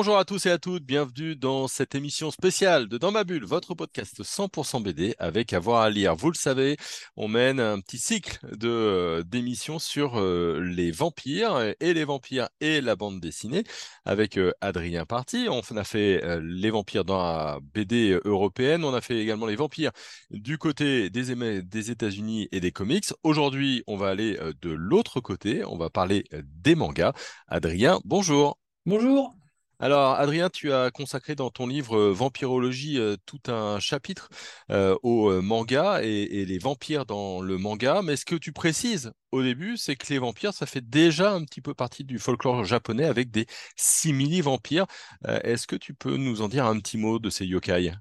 Bonjour à tous et à toutes, bienvenue dans cette émission spéciale de Dans ma bulle, votre podcast 100% BD avec avoir à lire. Vous le savez, on mène un petit cycle de euh, d'émissions sur euh, les vampires et les vampires et la bande dessinée avec euh, Adrien Parti. On a fait les vampires dans la BD européenne, on a fait également les vampires du côté des, des États-Unis et des comics. Aujourd'hui, on va aller de l'autre côté, on va parler des mangas. Adrien, bonjour. Bonjour. Alors, Adrien, tu as consacré dans ton livre euh, Vampirologie euh, tout un chapitre euh, au manga et, les vampires dans le manga. Mais ce que tu précises au début, c'est que les vampires, ça fait déjà un petit peu partie du folklore japonais avec des simili-vampires. Est-ce que tu peux nous en dire un petit mot de ces yokai?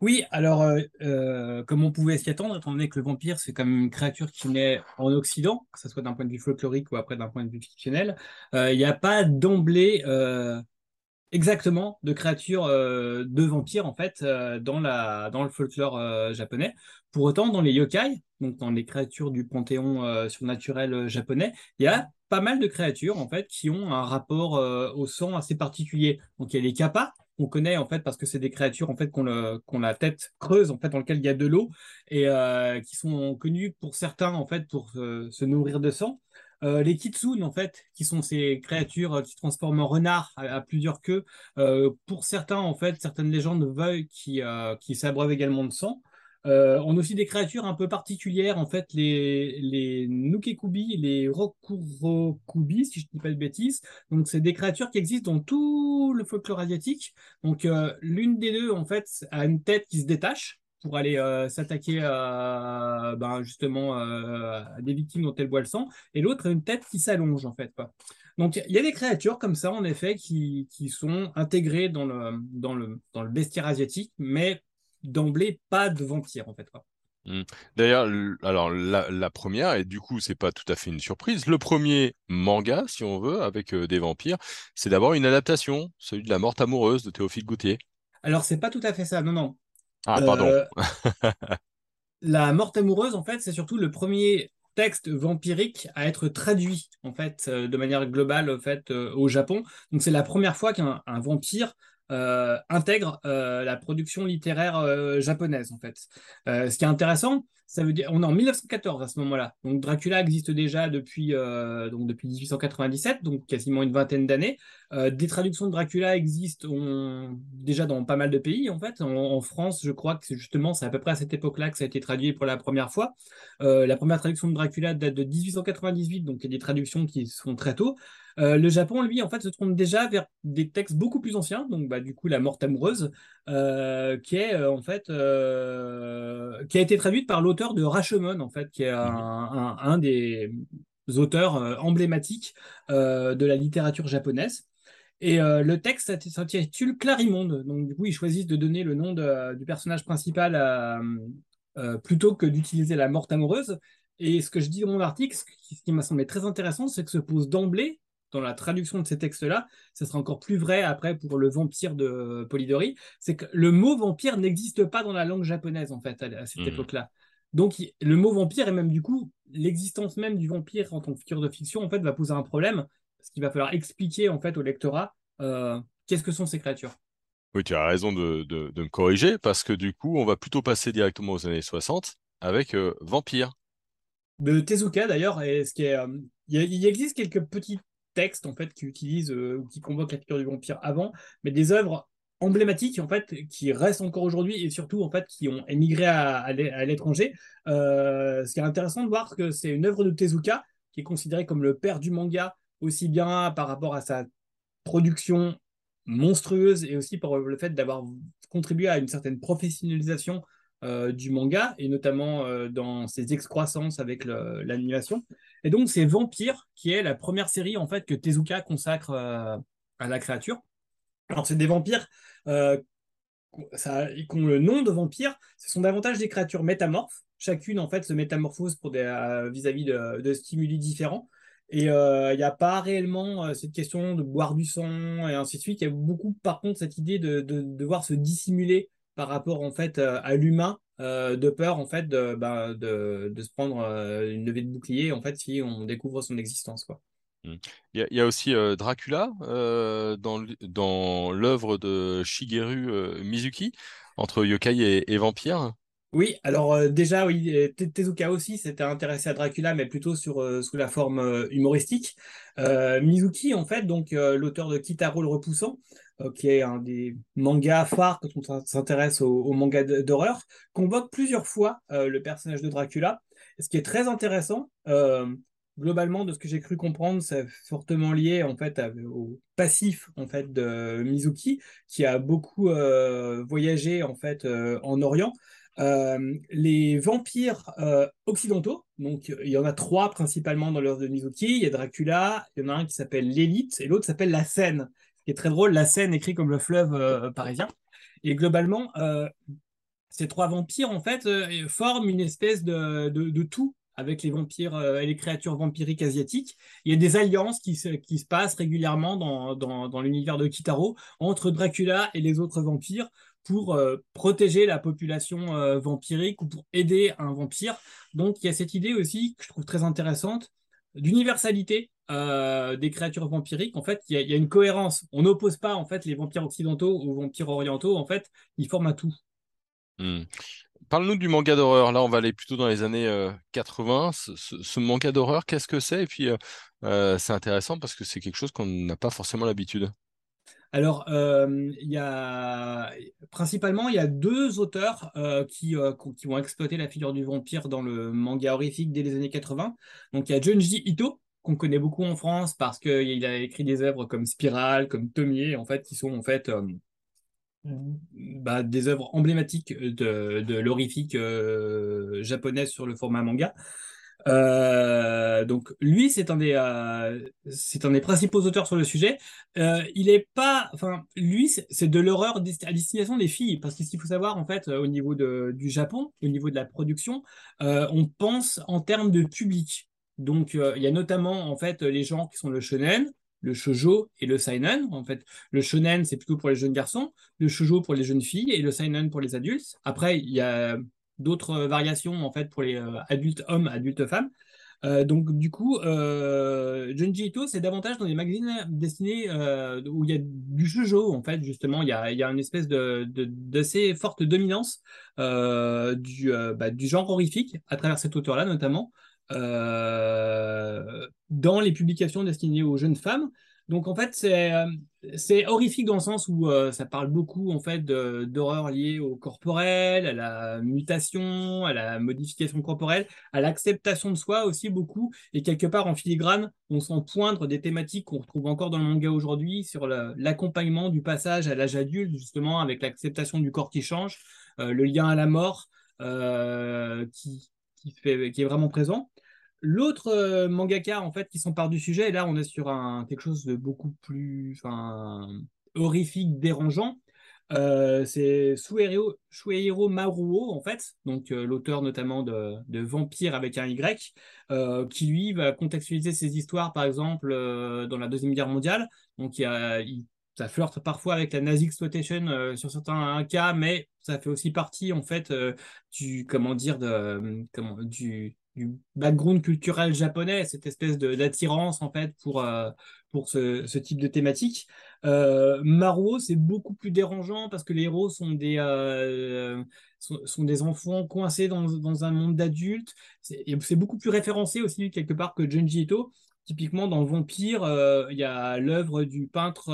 Oui, alors, comme on pouvait s'y attendre, étant donné que le vampire, c'est comme une créature qui naît en Occident, que ce soit d'un point de vue folklorique ou après d'un point de vue fictionnel, il n'y a pas d'emblée exactement de créatures euh, de vampires en fait euh, dans, la, dans le folklore euh, japonais. Pour autant, dans les yokai, donc dans les créatures du panthéon surnaturel japonais, il y a pas mal de créatures en fait qui ont un rapport au sang assez particulier. Donc il y a les kappas qu'on connaît en fait parce que c'est des créatures en fait qu'on ont la tête creuse en fait dans lequel il y a de l'eau et qui sont connus pour certains en fait pour se nourrir de sang. Euh, les kitsune, en fait, qui sont ces créatures euh, qui se transforment en renards à, plusieurs queues, euh, pour certains, en fait, certaines légendes veulent qui, qui s'abreuvent également de sang. on a aussi des créatures un peu particulières, en fait, les, les Nukekubi, les Rokurokubi, si je ne dis pas de bêtises. Donc, c'est des créatures qui existent dans tout le folklore asiatique. Donc, l'une des deux, en fait, a une tête qui se détache pour aller euh, s'attaquer à, ben, justement euh, à des victimes dont elle boit le sang, et l'autre a une tête qui s'allonge en fait. Donc il y a des créatures comme ça en effet qui, qui sont intégrées dans le, dans, le, dans le bestiaire asiatique, mais d'emblée pas de vampires en fait. Mmh. D'ailleurs, alors la, première, et du coup, c'est pas tout à fait une surprise. Le premier manga, si on veut, avec euh, des vampires, c'est d'abord une adaptation, celui de La Morte amoureuse de Théophile Gautier. Alors, c'est pas tout à fait ça. Non, non. Ah, pardon. Euh, la morte amoureuse, en fait, c'est surtout le premier texte vampirique à être traduit en fait euh, de manière globale en fait euh, au Japon. Donc c'est la première fois qu'un vampire intègre la production littéraire japonaise en fait. ce qui est intéressant, ça veut dire, on est en 1914 à ce moment-là. Donc Dracula existe déjà depuis, euh, donc depuis 1897, donc quasiment une vingtaine d'années. Euh, des traductions de Dracula existent déjà dans pas mal de pays en fait. En, France, je crois que justement c'est à peu près à cette époque-là que ça a été traduit pour la première fois. Euh, la première traduction de Dracula date de 1898, donc il y a des traductions qui sont très tôt. Le Japon, lui, en fait, se tourne déjà vers des textes beaucoup plus anciens, donc bah, du coup, La Morte amoureuse, euh, qui est euh, en fait qui a été traduite par l'auteur de Rashomon, en fait, qui est un, des auteurs emblématiques de la littérature japonaise. Et le texte s'intitule Clarimonde. Donc, du coup, ils choisissent de donner le nom du personnage principal plutôt que d'utiliser la morte amoureuse. Et ce que je dis dans mon article, ce qui m'a semblé très intéressant, c'est que se pose d'emblée dans la traduction de ces textes-là, ça sera encore plus vrai après pour le vampire de Polidori, c'est que le mot vampire n'existe pas dans la langue japonaise, en fait, à, cette mmh. époque-là. Donc, le mot vampire et même du coup, l'existence même du vampire en tant que figure de fiction, en fait, va poser un problème, parce qu'il va falloir expliquer, en fait, au lectorat euh, qu'est-ce que sont ces créatures. Oui, tu as raison de, me corriger, parce que du coup, on va plutôt passer directement aux années 60 avec euh, Vampire. De Tezuka, d'ailleurs, et ce qui est... Euh, il existe quelques petits textes en fait qui utilisent euh, qui convoquent la figure du vampire avant, mais des œuvres emblématiques en fait qui restent encore aujourd'hui et surtout en fait qui ont émigré à, l'étranger. Euh, ce qui est intéressant de voir que c'est une œuvre de Tezuka qui est considéré comme le père du manga aussi bien par rapport à sa production monstrueuse et aussi par le fait d'avoir contribué à une certaine professionnalisation euh, du manga, et notamment euh, dans ses excroissances avec l'animation. Et donc, c'est Vampire, qui est la première série en fait que Tezuka consacre euh, à la créature. Alors, c'est des vampires ça, qui ont le nom de vampire, ce sont davantage des créatures métamorphes. Chacune, en fait, se métamorphose vis-à-vis de, stimuli différents. Et il n'y a pas réellement cette question de boire du sang et ainsi de suite. Il y a beaucoup, par contre, cette idée de devoir se dissimuler par rapport en fait à l'humain de peur en fait de, ben, de, se prendre une levée de bouclier en fait si on découvre son existence quoi. Mmh. Il y, a aussi Dracula dans, dans l'œuvre de Shigeru Mizuki entre yokai et vampire. Oui, alors euh, déjà, oui, Tezuka aussi s'était intéressé à Dracula, mais plutôt sur, euh, sous la forme euh, humoristique. Mizuki, en fait, donc l'auteur de Kitaro le Repoussant, qui est un des mangas phares quand on s'intéresse au, au, manga d'horreur, convoque plusieurs fois le personnage de Dracula. Ce qui est très intéressant, globalement, de ce que j'ai cru comprendre, c'est fortement lié en fait au passif en fait de Mizuki, qui a beaucoup voyagé en fait en Orient. Euh, les vampires euh, occidentaux, donc il y en a trois principalement dans l'œuvre de Mizuki. Il y a Dracula, il y en a un qui s'appelle l'élite et l'autre s'appelle la Seine. Qui est très drôle, la Seine écrit comme le fleuve euh, parisien. Et globalement, ces trois vampires en fait forment une espèce de, tout avec les vampires et les créatures vampiriques asiatiques. Il y a des alliances qui se, qui se passent régulièrement dans l'univers de Kitaro entre Dracula et les autres vampires pour euh, protéger la population euh, vampirique ou pour aider un vampire. Donc il y a cette idée aussi que je trouve très intéressante d'universalité euh, des créatures vampiriques. En fait, il y, a une cohérence. On n'oppose pas en fait les vampires occidentaux aux vampires orientaux. En fait, ils forment un tout. Hmm. Parle-nous du manga d'horreur. Là, on va aller plutôt dans les années 80. Ce, manga d'horreur, qu'est-ce que c'est? Et puis, c'est intéressant parce que c'est quelque chose qu'on n'a pas forcément l'habitude. Alors, euh, y a principalement il y a deux auteurs euh, qui, euh, qui vont exploiter la figure du vampire dans le manga horrifique dès les années 80. Donc, il y a Junji Ito qu'on connaît beaucoup en France parce qu'il a écrit des œuvres comme Spiral, comme Tomie, en fait, qui sont en fait bah, des œuvres emblématiques de, de l'horrifique japonaise sur le format manga. Euh, donc lui, c'est un des, euh, c'est un des principaux auteurs sur le sujet. Euh, il est pas, enfin lui, c'est de l'horreur à destination des filles, parce qu'il faut savoir en fait, au niveau de, du Japon, au niveau de la production, on pense en termes de public. Donc il y a notamment en fait les gens qui sont le shonen, le shojo et le seinen. En fait, le shonen c'est plutôt pour les jeunes garçons, le shojo pour les jeunes filles et le seinen pour les adultes. Après, il y a d'autres variations en fait pour les euh, adultes hommes, adultes femmes. Euh, donc du coup, euh, Junji Ito, c'est davantage dans des magazines destinés euh, où il y a du shoujo en fait justement, il y a, y a une espèce de d'assez forte dominance du, bah, du genre horrifique à travers cet auteur-là notamment dans les publications destinées aux jeunes femmes. Donc en fait, c'est c'est horrifique dans le sens où euh, ça parle beaucoup en fait d'horreur liée au corporel, à la mutation, à la modification corporelle, à l'acceptation de soi aussi beaucoup. Et quelque part en filigrane, on sent poindre des thématiques qu'on retrouve encore dans le manga aujourd'hui sur l'accompagnement du passage à l'âge adulte, justement avec l'acceptation du corps qui change, euh, le lien à la mort euh, qui, qui est vraiment présent. L'autre euh, mangaka en fait qui s'empare du sujet, et là on est sur quelque chose de beaucoup plus horrifique, dérangeant. Euh, c'est Shueiro Maruo en fait, donc euh, l'auteur notamment de, de, Vampire avec un Y, qui lui va contextualiser ses histoires par exemple dans la deuxième guerre mondiale. Donc il, ça flirte parfois avec la nazi exploitation sur certains cas, mais ça fait aussi partie en fait du comment dire de du du background culturel japonais, cette espèce d'attirance en fait pour, euh, pour ce, type de thématique. Euh, Maruo, c'est beaucoup plus dérangeant parce que les héros sont des, euh, sont, des enfants coincés dans, dans un monde d'adultes. C'est beaucoup plus référencé aussi quelque part que Junji Ito. Typiquement, dans Vampire, euh, il y a l'œuvre du peintre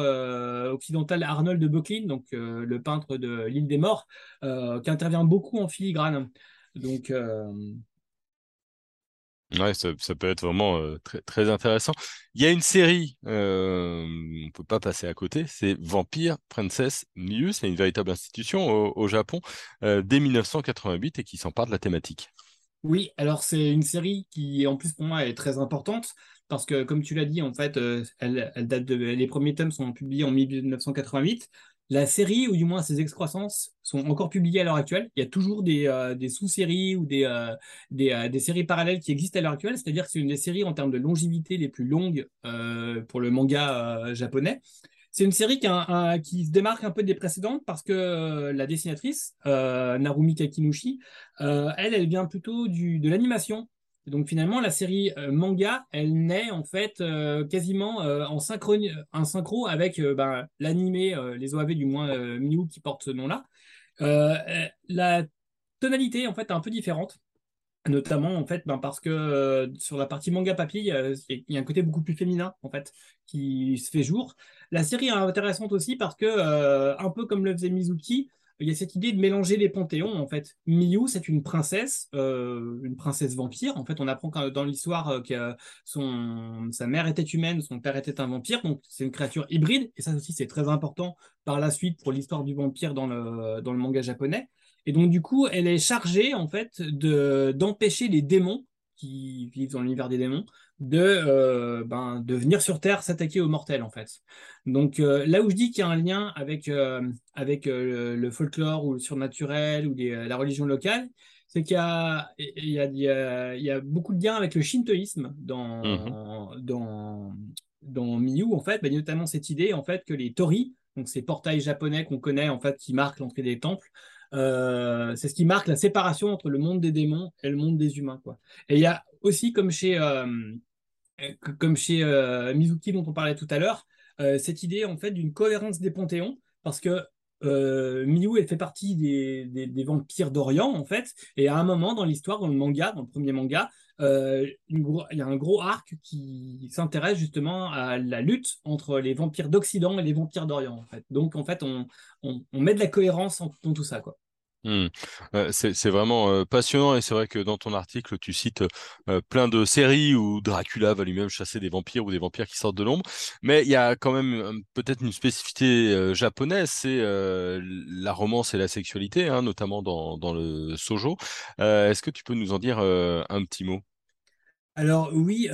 occidental Arnold de Böcklin, donc le peintre de l'île des morts, qui intervient beaucoup en filigrane. Donc, Ouais, ça, peut être vraiment très, intéressant. Il y a une série, on ne peut pas passer à côté, c'est Vampire Princess Miu, c'est une véritable institution au, Japon dès 1988 et qui s'empare de la thématique. Oui, alors c'est une série qui, en plus pour moi, est très importante parce que, comme tu l'as dit, en fait, elle, date de, les premiers tomes sont publiés en 1988. La série, ou du moins ses excroissances, sont encore publiées à l'heure actuelle. Il y a toujours des, euh, sous-séries ou des, euh, euh, des, séries parallèles qui existent à l'heure actuelle. C'est-à-dire que c'est une des séries en termes de longévité les plus longues pour le manga japonais. C'est une série qui, se démarque un peu des précédentes parce que la dessinatrice, Narumi Kakinushi, elle, elle vient plutôt de l'animation donc finalement, la série euh, manga, elle naît en fait euh, quasiment euh, en, synchro avec ben, l'animé, les OAV du moins Miu qui porte ce nom-là. la tonalité en fait est un peu différente. Notamment en fait ben, parce que sur la partie manga papier, il y, a un côté beaucoup plus féminin en fait qui se fait jour. La série est intéressante aussi parce que un peu comme le faisait Mizuki, il y a cette idée de mélanger les panthéons en fait. Miyu, c'est une princesse, euh, une princesse vampire. En fait, on apprend dans l'histoire euh, que son, sa mère était humaine, son père était un vampire, donc c'est une créature hybride. Et ça aussi, c'est très important par la suite pour l'histoire du vampire dans le, dans le manga japonais. Et donc, du coup, elle est chargée en fait de d'empêcher les démons qui vivent dans l'univers des démons de, euh, ben, de venir sur Terre s'attaquer aux mortels, en fait. Donc euh, là où je dis qu'il y a un lien avec, euh, avec le, folklore ou le surnaturel ou la religion locale, c'est qu'il y y, a, il y, a, beaucoup de liens avec le shintoïsme dans, mmh. dans, dans Miyu, en fait, ben, notamment cette idée en fait, que les tori, donc ces portails japonais qu'on connaît, en fait, qui marquent l'entrée des temples, c'est ce qui marque la séparation entre le monde des démons et le monde des humains. Quoi. Et il y a aussi, comme chez, comme chez euh, Mizuki dont on parlait tout à l'heure, euh, cette idée en fait d'une cohérence des panthéons, parce que euh, Miyu fait partie des, des, vampires d'Orient en fait, et à un moment dans l'histoire, dans le manga, dans le premier manga, il y a un gros arc qui s'intéresse justement à la lutte entre les vampires d'Occident et les vampires d'Orient en. Donc en fait, on, met de la cohérence dans tout ça quoi. Mmh. c'est vraiment passionnant et c'est vrai que dans ton article, tu cites plein de séries où Dracula va lui-même chasser des vampires ou des vampires qui sortent de l'ombre. Mais il y a quand même peut-être une spécificité japonaise, c'est la romance et la sexualité, hein, notamment dans, le sojo. Est-ce que tu peux nous en dire un petit mot? Alors oui,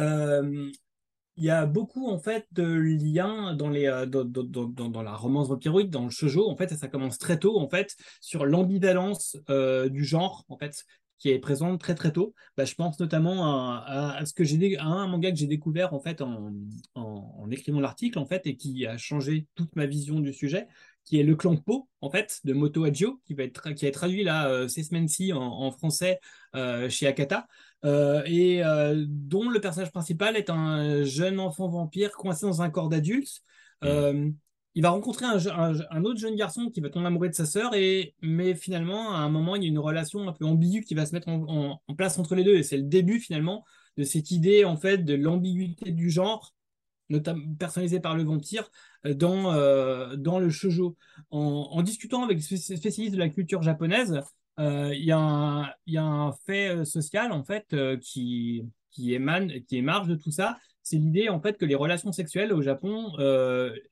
il y a beaucoup en fait de liens euh, dans, la romance vampiroïde, dans le shoujo en fait, ça commence très tôt en fait sur l'ambivalence euh, du genre en fait qui est présente très très tôt. Bah, je pense notamment à, ce que j'ai un manga que j'ai découvert en écrivant l'article en fait et qui a changé toute ma vision du sujet, qui est le clan Po en fait de Moto Adjo qui va être est traduit là euh, ces semaines-ci en, français chez Akata. Euh, et euh, dont le personnage principal est un jeune enfant vampire coincé dans un corps d'adulte. Mm. Euh, il va rencontrer un, autre jeune garçon qui va tomber amoureux de sa sœur, et, mais finalement, à un moment, il y a une relation un peu ambiguë qui va se mettre en, place entre les deux. Et c'est le début, finalement, de cette idée, en fait, de l'ambiguïté du genre, notamment personnalisée par le vampire, dans, dans le shoujo. En, en, discutant avec des spécialistes de la culture japonaise, euh, il y, a un fait euh, social en fait euh, qui, émane, qui émarge de tout ça. C'est l'idée en fait que les relations sexuelles au Japon,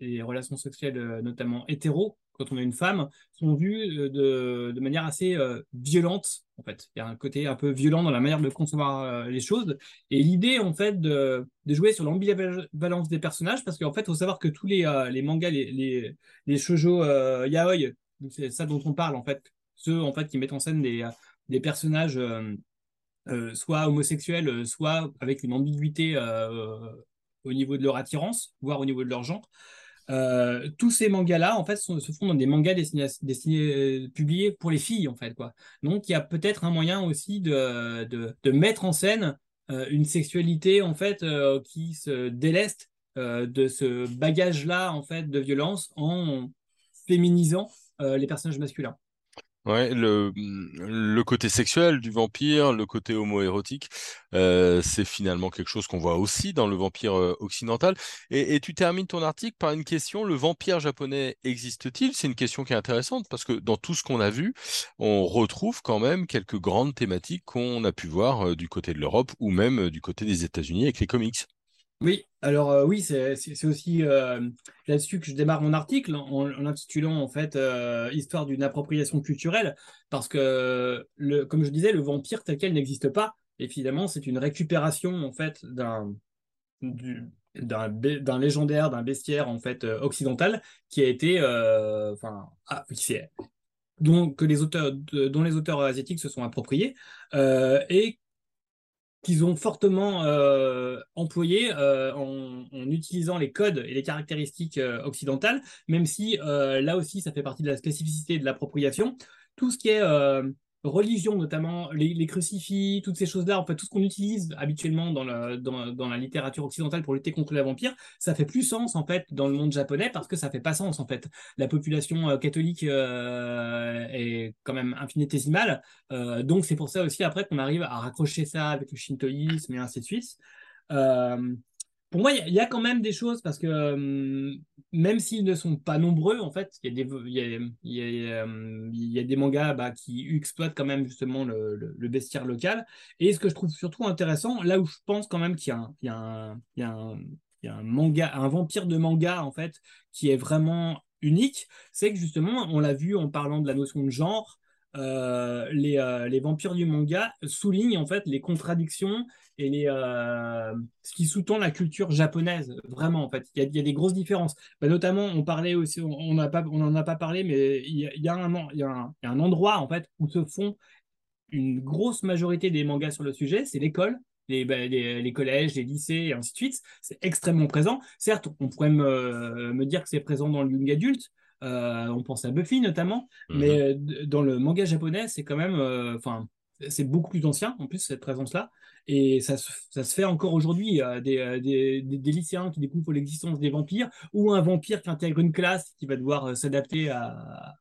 les relations sexuelles notamment hétéro, quand on a une femme, sont vues de, manière assez violente. En fait, il y a un côté un peu violent dans la manière de concevoir les choses. Et l'idée en fait de, jouer sur l'ambivalence des personnages, parce qu'en fait, faut savoir que tous les, les mangas, les, les, les shoujo yaoi, c'est ça dont on parle en fait, ceux en fait qui mettent en scène des, des personnages euh, euh, soit homosexuels, euh, soit avec une ambiguïté au niveau de leur attirance, voire au niveau de leur genre. tous ces mangas-là, en fait, se font dans des mangas destinés, publiés pour les filles, en fait, quoi. Donc, il y a peut-être un moyen aussi de mettre en scène une sexualité, en fait, qui se déleste de ce bagage-là, en fait, de violence en féminisant les personnages masculins. Ouais, le, le côté sexuel du vampire, le côté homo-érotique, euh, c'est finalement quelque chose qu'on voit aussi dans le vampire euh, occidental. Et, et, tu termines ton article par une question, le vampire japonais existe-t-il? C'est une question qui est intéressante parce que dans tout ce qu'on a vu, on retrouve quand même quelques grandes thématiques qu'on a pu voir euh, du côté de l'Europe ou même du côté des États-Unis avec les comics. Oui, alors euh, oui, c'est aussi euh, là-dessus que je démarre mon article en, intitulant en fait euh, Histoire d'une appropriation culturelle, parce que le, comme je disais, le vampire tel quel n'existe pas. Évidemment, c'est une récupération en fait d'un d'un légendaire, d'un bestiaire en fait occidental qui a été, enfin, ah, dont les auteurs, dont les auteurs asiatiques se sont appropriés et qu'ils ont fortement euh, employé euh, en, utilisant les codes et les caractéristiques euh, occidentales, même si là aussi ça fait partie de la spécificité de l'appropriation. Tout ce qui est religion, notamment les, crucifix, toutes ces choses-là, en fait, tout ce qu'on utilise habituellement dans la, dans, la littérature occidentale pour lutter contre les vampires, ça fait plus sens en fait dans le monde japonais parce que ça fait pas sens en fait. La population euh, catholique euh, est quand même infinitésimale, euh, donc c'est pour ça aussi après qu'on arrive à raccrocher ça avec le shintoïsme et ainsi de suite pour moi, il y, a quand même des choses parce que euh, même s'ils ne sont pas nombreux, en fait, il y, a des mangas bah, qui exploitent quand même justement le, bestiaire local. Et ce que je trouve surtout intéressant, là où je pense quand même qu'il y, a un manga, un vampire de manga en fait, qui est vraiment unique, c'est que justement, on l'a vu en parlant de la notion de genre. Euh, les, euh, les, vampires du manga soulignent en fait les contradictions et euh, ce qui sous-tend la culture japonaise, vraiment, en fait. Il y a, des grosses différences. Bah, notamment, on parlait aussi, on n'en pas, on a pas parlé, mais il y a, y a, un, il y a un, endroit, en fait, où se font une grosse majorité des mangas sur le sujet, c'est l'école. Les, bah, les, les, collèges, les lycées, et ainsi de suite. C'est extrêmement présent. Certes, on pourrait me, me dire que c'est présent dans le young adulte, euh, on pense à Buffy notamment, mhm. mais dans le manga japonais, c'est quand même, euh, enfin, c'est beaucoup plus ancien en plus cette présence-là. Et ça, se fait encore aujourd'hui. Des, des, des, lycéens qui découvrent l'existence des vampires ou un vampire qui intègre une classe qui va devoir euh, s'adapter à,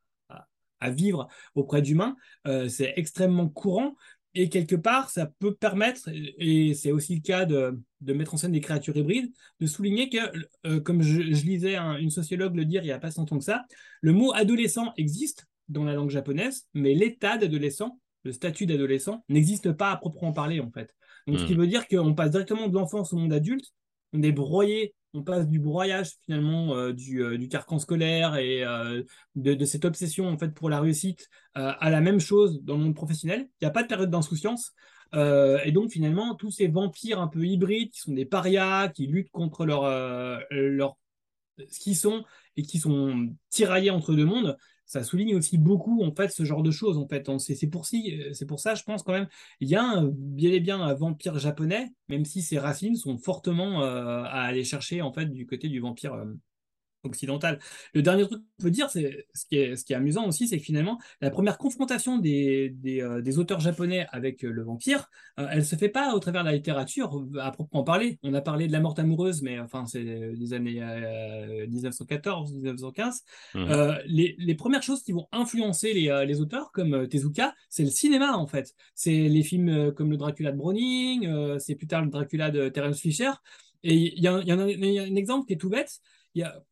à, vivre auprès d'humains. Euh, c'est extrêmement courant. Et quelque part, ça peut permettre, et c'est aussi le cas de, de, mettre en scène des créatures hybrides, de souligner que, euh, comme je, lisais une sociologue le dire il n'y a pas si longtemps que ça, le mot adolescent existe dans la langue japonaise, mais l'état d'adolescent, le statut d'adolescent, n'existe pas à proprement parler en fait. Donc, ce qui hmm. veut dire qu'on passe directement de l'enfance au monde adulte, on est broyé, on passe du broyage finalement euh, du, euh, du, carcan scolaire et euh, de, cette obsession en fait pour la réussite à la même chose dans le monde professionnel. Il n'y a pas de période d'insouciance. et donc finalement, tous ces vampires un peu hybrides qui sont des parias, qui luttent contre leur, leur ce qu'ils sont et qui sont tiraillés entre deux mondes, ça souligne aussi beaucoup en fait ce genre de choses en fait. C'est pour, si, pour ça, je pense quand même, il y a bien et bien un vampire japonais, même si ses racines sont fortement euh, à aller chercher en fait du côté du vampire euh, occidentale. Le dernier truc qu'on peut dire, c'est ce qui est, ce qui est amusant aussi, c'est que finalement, la première confrontation des, des, euh, des auteurs japonais avec euh, le vampire, euh, elle se fait pas au travers de la littérature, à proprement parler. On a parlé de la mort amoureuse, mais enfin, c'est des années 1914, 1915. Mmh. Les, les, premières choses qui vont influencer les, les auteurs, comme Tezuka, c'est le cinéma, en fait. C'est les films comme le Dracula de Browning, c'est plus tard le Dracula de Terence Fisher. Et il y, y, a un exemple qui est tout bête,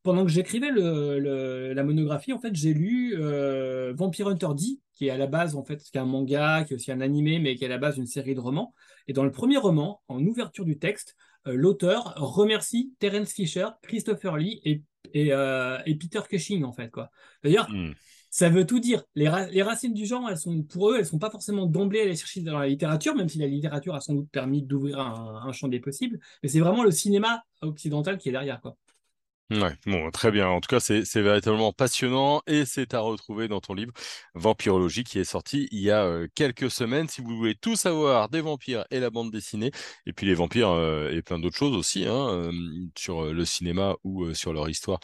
pendant que j'écrivais la monographie, en fait, j'ai lu euh, Vampire Hunter D, qui est à la base, en fait, qui est un manga, qui est aussi un animé, mais qui est à la base une série de romans. Et dans le premier roman, en ouverture du texte, euh, l'auteur remercie Terence Fisher, Christopher Lee et, euh, Peter Cushing, en fait, quoi. D'ailleurs, hmm. ça veut tout dire. Les, racines du genre, elles sont, pour eux, elles sont pas forcément d'emblée à aller chercher dans la littérature, même si la littérature a sans doute permis d'ouvrir un, un champ des possibles. Mais c'est vraiment le cinéma occidental qui est derrière, quoi. Ouais, bon, très bien. En tout cas, c'est véritablement passionnant et c'est à retrouver dans ton livre Vampirologie qui est sorti il y a euh, quelques semaines. Si vous voulez tout savoir des vampires et la bande dessinée, et puis les vampires euh, et plein d'autres choses aussi, hein, euh, sur le cinéma ou sur leur histoire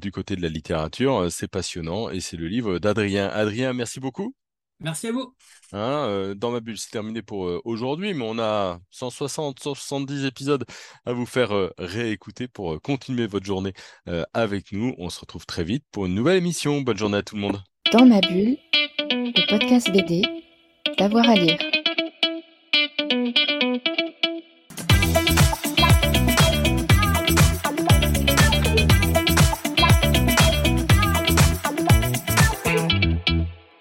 du côté de la littérature, c'est passionnant et c'est le livre d'Adrien. Adrien, merci beaucoup. Merci à vous. Hein, euh, dans ma bulle, c'est terminé pour euh, aujourd'hui, mais on a 160, 170 épisodes à vous faire euh, réécouter pour continuer votre journée avec nous. On se retrouve très vite pour une nouvelle émission. Bonne journée à tout le monde. Dans ma bulle, le podcast BD, d'avoir à lire.